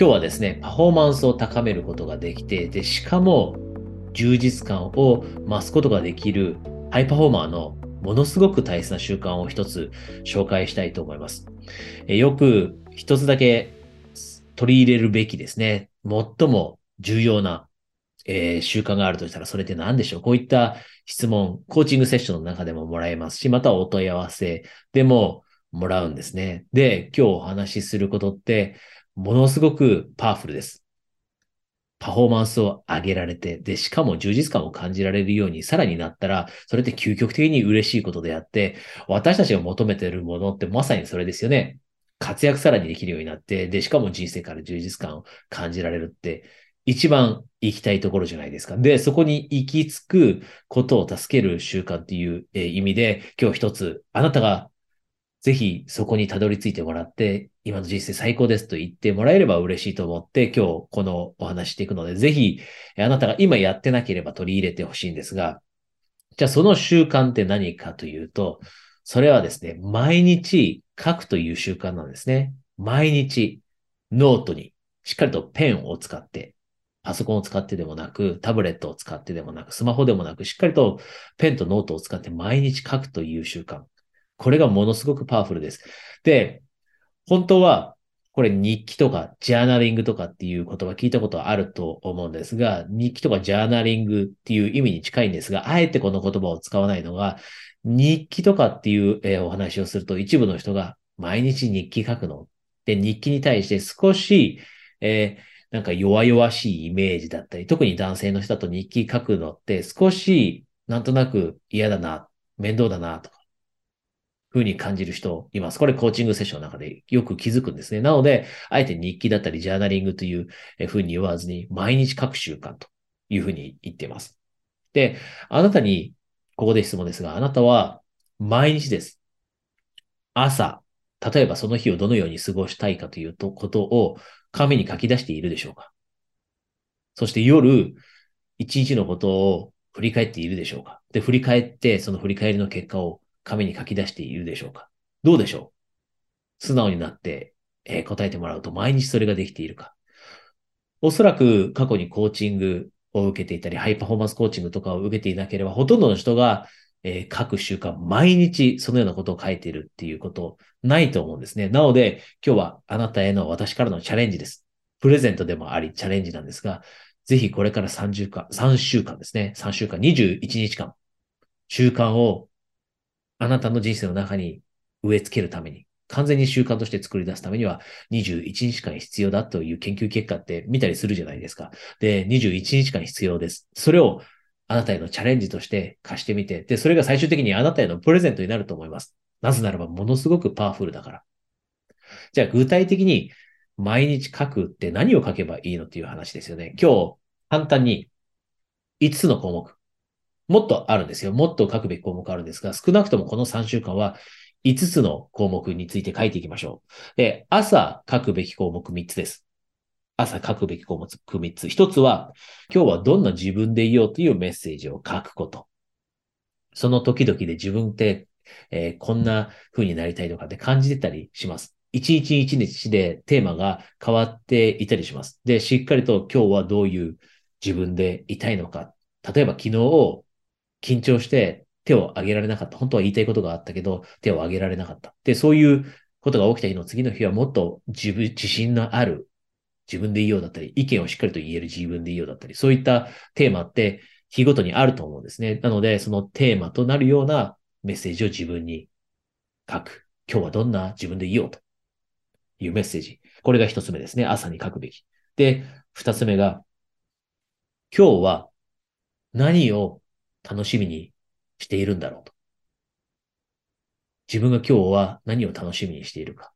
今日はですね、パフォーマンスを高めることができて、で、しかも充実感を増すことができるハイパフォーマーのものすごく大切な習慣を一つ紹介したいと思います。えよく一つだけ取り入れるべきですね。最も重要な、えー、習慣があるとしたらそれって何でしょう？こういった質問、コーチングセッションの中でももらえますし、またお問い合わせでももらうんですね。で、今日お話しすることって、ものすごくパワフルです。パフォーマンスを上げられて、で、しかも充実感を感じられるようにさらになったら、それって究極的に嬉しいことであって、私たちが求めているものってまさにそれですよね。活躍さらにできるようになって、で、しかも人生から充実感を感じられるって、一番行きたいところじゃないですか。で、そこに行き着くことを助ける習慣っていう意味で、今日一つ、あなたがぜひそこにたどり着いてもらって、今の人生最高ですと言ってもらえれば嬉しいと思って、今日このお話していくので、ぜひあなたが今やってなければ取り入れてほしいんですが、じゃあその習慣って何かというと、それはですね、毎日書くという習慣なんですね。毎日ノートにしっかりとペンを使って、パソコンを使ってでもなく、タブレットを使ってでもなく、スマホでもなく、しっかりとペンとノートを使って毎日書くという習慣。これがものすごくパワフルです。で、本当は、これ日記とかジャーナリングとかっていう言葉聞いたことあると思うんですが、日記とかジャーナリングっていう意味に近いんですが、あえてこの言葉を使わないのが、日記とかっていう、えお話をすると一部の人が毎日日記書くの？で、日記に対して少し、えー、なんか弱々しいイメージだったり、特に男性の人だと日記書くのって少しなんとなく嫌だな、面倒だなとか、ふうに感じる人います。これコーチングセッションの中でよく気づくんですね。なので、あえて日記だったりジャーナリングというふうに言わずに、毎日書く習慣というふうに言っています。で、あなたに、ここで質問ですが、あなたは毎日です。朝、例えばその日をどのように過ごしたいかというとことを紙に書き出しているでしょうかそして夜、一日のことを振り返っているでしょうかで、振り返って、その振り返りの結果を紙に書き出しているでしょうか？どうでしょう？素直になって、えー、答えてもらうと毎日それができているか？おそらく過去にコーチングを受けていたり、ハイパフォーマンスコーチングとかを受けていなければ、ほとんどの人が、えー、書く習慣、毎日そのようなことを書いているっていうことないと思うんですね。なので、今日はあなたへの私からのチャレンジです。プレゼントでもあり、チャレンジなんですが、ぜひこれから30間、3週間ですね。3週間、21日間、習慣をあなたの人生の中に植え付けるために、完全に習慣として作り出すためには21日間必要だという研究結果って見たりするじゃないですか。で、21日間必要です。それをあなたへのチャレンジとして貸してみて、で、それが最終的にあなたへのプレゼントになると思います。なぜならばものすごくパワフルだから。じゃあ具体的に毎日書くって何を書けばいいのっていう話ですよね。今日簡単に5つの項目。もっとあるんですよ。もっと書くべき項目あるんですが、少なくともこの3週間は5つの項目について書いていきましょう。で、朝書くべき項目3つです。朝書くべき項目3つ。1つは、今日はどんな自分でいようというメッセージを書くこと。その時々で自分って、えー、こんな風になりたいとかって感じてたりします。一日一日でテーマが変わっていたりします。で、しっかりと今日はどういう自分でいたいのか。例えば昨日緊張して手を挙げられなかった。本当は言いたいことがあったけど、手を挙げられなかった。で、そういうことが起きた日の次の日はもっと自分、自信のある自分でいいようだったり、意見をしっかりと言える自分でいいようだったり、そういったテーマって日ごとにあると思うんですね。なので、そのテーマとなるようなメッセージを自分に書く。今日はどんな自分でいようというメッセージ。これが一つ目ですね。朝に書くべき。で、二つ目が、今日は何を楽しみにしているんだろうと。自分が今日は何を楽しみにしているか。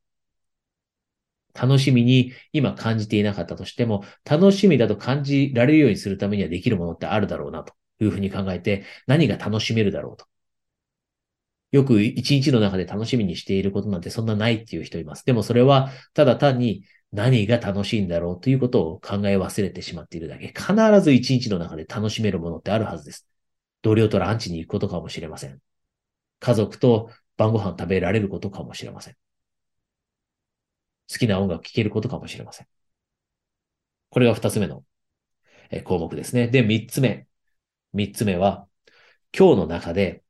楽しみに今感じていなかったとしても、楽しみだと感じられるようにするためにはできるものってあるだろうなというふうに考えて、何が楽しめるだろうと。よく一日の中で楽しみにしていることなんてそんなないっていう人います。でもそれはただ単に何が楽しいんだろうということを考え忘れてしまっているだけ。必ず一日の中で楽しめるものってあるはずです。同僚とランチに行くことかもしれません。家族と晩ご飯食べられることかもしれません。好きな音楽聴けることかもしれません。これが二つ目の項目ですね。で、三つ目。三つ目は、今日の中で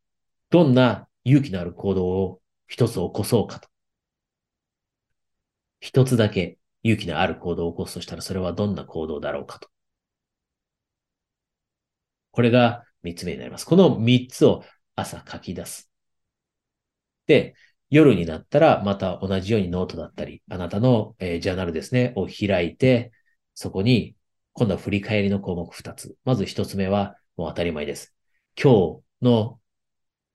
どんな勇気のある行動を一つ起こそうかと。一つだけ勇気のある行動を起こすとしたら、それはどんな行動だろうかと。これが三つ目になります。この三つを朝書き出す。で、夜になったらまた同じようにノートだったり、あなたの、えー、ジャーナルですね、を開いて、そこに今度は振り返りの項目二つ。まず一つ目はもう当たり前です。今日の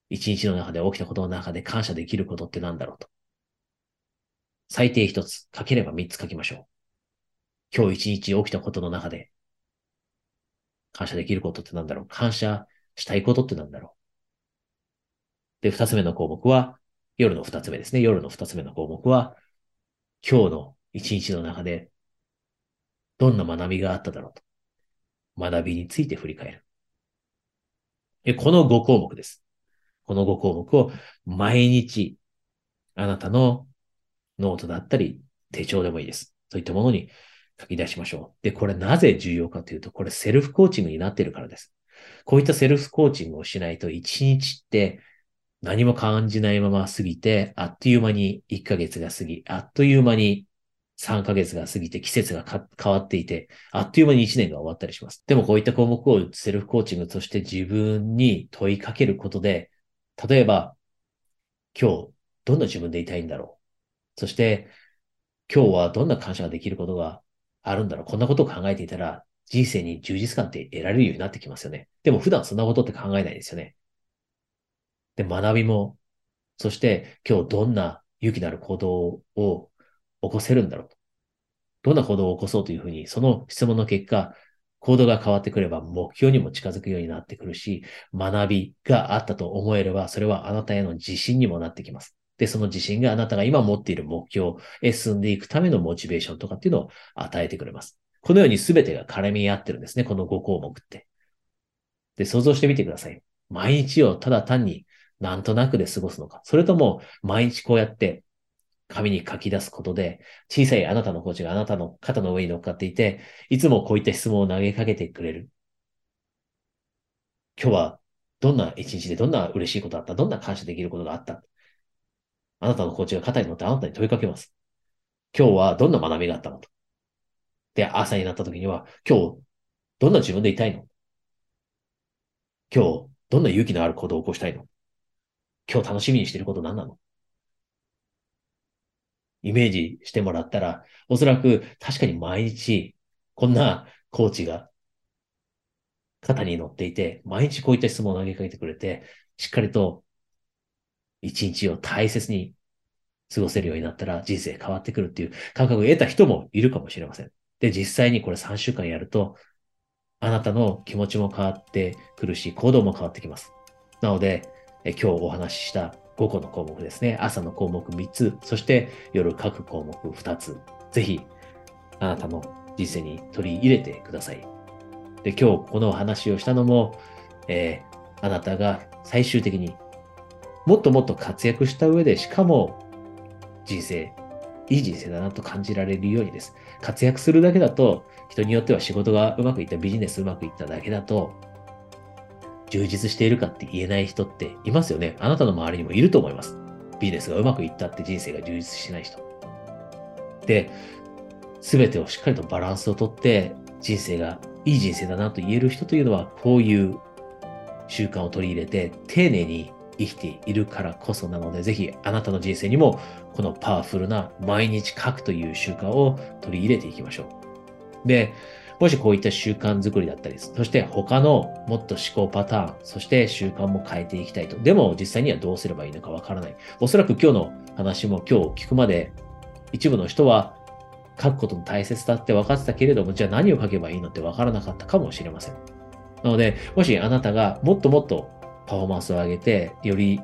一日の中で起きたことの中で感謝できることって何だろうと。最低一つ、書ければ三つ書きましょう。今日一日起きたことの中で感謝できることって何だろう？感謝したいことって何だろう？で、二つ目の項目は、夜の二つ目ですね。夜の二つ目の項目は、今日の一日の中で、どんな学びがあっただろうと。学びについて振り返る。でこの5項目です。この5項目を毎日、あなたのノートだったり、手帳でもいいです。そういったものに書き出しましょう。で、これなぜ重要かというと、これセルフコーチングになっているからです。こういったセルフコーチングをしないと、1日って何も感じないまま過ぎて、あっという間に1ヶ月が過ぎ、あっという間に3ヶ月が過ぎて季節が変わっていて、あっという間に1年が終わったりします。でもこういった項目をセルフコーチングとして自分に問いかけることで、例えば、今日どんな自分でいたいんだろう。そして、今日はどんな感謝ができることがあるんだろう。こんなことを考えていたら、人生に充実感って得られるようになってきますよね。でも普段そんなことって考えないですよね。で、学びも、そして今日どんな勇気のある行動を起こせるんだろうと。どんな行動を起こそうというふうに、その質問の結果、行動が変わってくれば目標にも近づくようになってくるし、学びがあったと思えれば、それはあなたへの自信にもなってきます。で、その自信があなたが今持っている目標へ進んでいくためのモチベーションとかっていうのを与えてくれます。このように全てが絡み合ってるんですね、この5項目って。で、想像してみてください。毎日をただ単になんとなくで過ごすのか。それとも、毎日こうやって紙に書き出すことで、小さいあなたのコーチがあなたの肩の上に乗っかっていて、いつもこういった質問を投げかけてくれる。今日はどんな一日でどんな嬉しいことあった？どんな感謝できることがあった？あなたのコーチが肩に乗ってあなたに問いかけます。今日はどんな学びがあったのと。で、朝になった時には、今日、どんな自分でいたいの今日、どんな勇気のある行動を起こしたいの今日楽しみにしていること何なのイメージしてもらったら、おそらく確かに毎日、こんなコーチが肩に乗っていて、毎日こういった質問を投げかけてくれて、しっかりと一日を大切に過ごせるようになったら人生変わってくるっていう感覚を得た人もいるかもしれません。で、実際にこれ3週間やると、あなたの気持ちも変わってくるし、行動も変わってきます。なので、え今日お話しした5個の項目ですね。朝の項目3つ、そして夜書く項目2つ。ぜひ、あなたの人生に取り入れてください。で、今日この話をしたのも、えー、あなたが最終的にもっともっと活躍した上で、しかも人生、いい人生だなと感じられるようにです。活躍するだけだと、人によっては仕事がうまくいった、ビジネスうまくいっただけだと、充実しているかって言えない人っていますよね。あなたの周りにもいると思います。ビジネスがうまくいったって人生が充実しない人。で、すべてをしっかりとバランスをとって、人生がいい人生だなと言える人というのは、こういう習慣を取り入れて、丁寧に生きているからこそなので、ぜひあなたの人生にもこのパワフルな毎日書くという習慣を取り入れていきましょう。で、もしこういった習慣づくりだったり、そして他のもっと思考パターン、そして習慣も変えていきたいと。でも実際にはどうすればいいのかわからない。おそらく今日の話も今日聞くまで一部の人は書くことの大切だって分かってたけれども、じゃあ何を書けばいいのって分からなかったかもしれません。なので、もしあなたがもっともっとパフォーマンスを上げて、より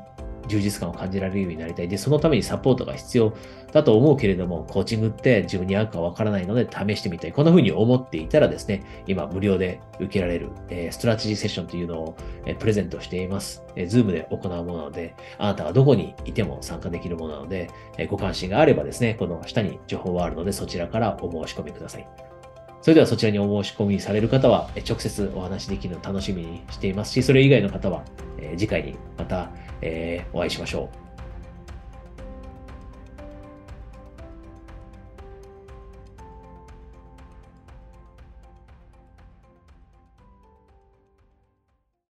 充実感を感じられるようになりたい。で、そのためにサポートが必要だと思うけれども、コーチングって自分に合うかわからないので試してみたい。こんな風に思っていたらですね、今無料で受けられる、えー、ストラテジーセッションというのを、えー、プレゼントしています。えー、ズームで行うものなので、あなたがどこにいても参加できるものなので、えご関心があればですね、この下に情報はあるので、そちらからお申し込みください。それではそちらにお申し込みされる方は、直接お話できるのを楽しみにしていますし、それ以外の方は、次回にまた、えお会いしましょう。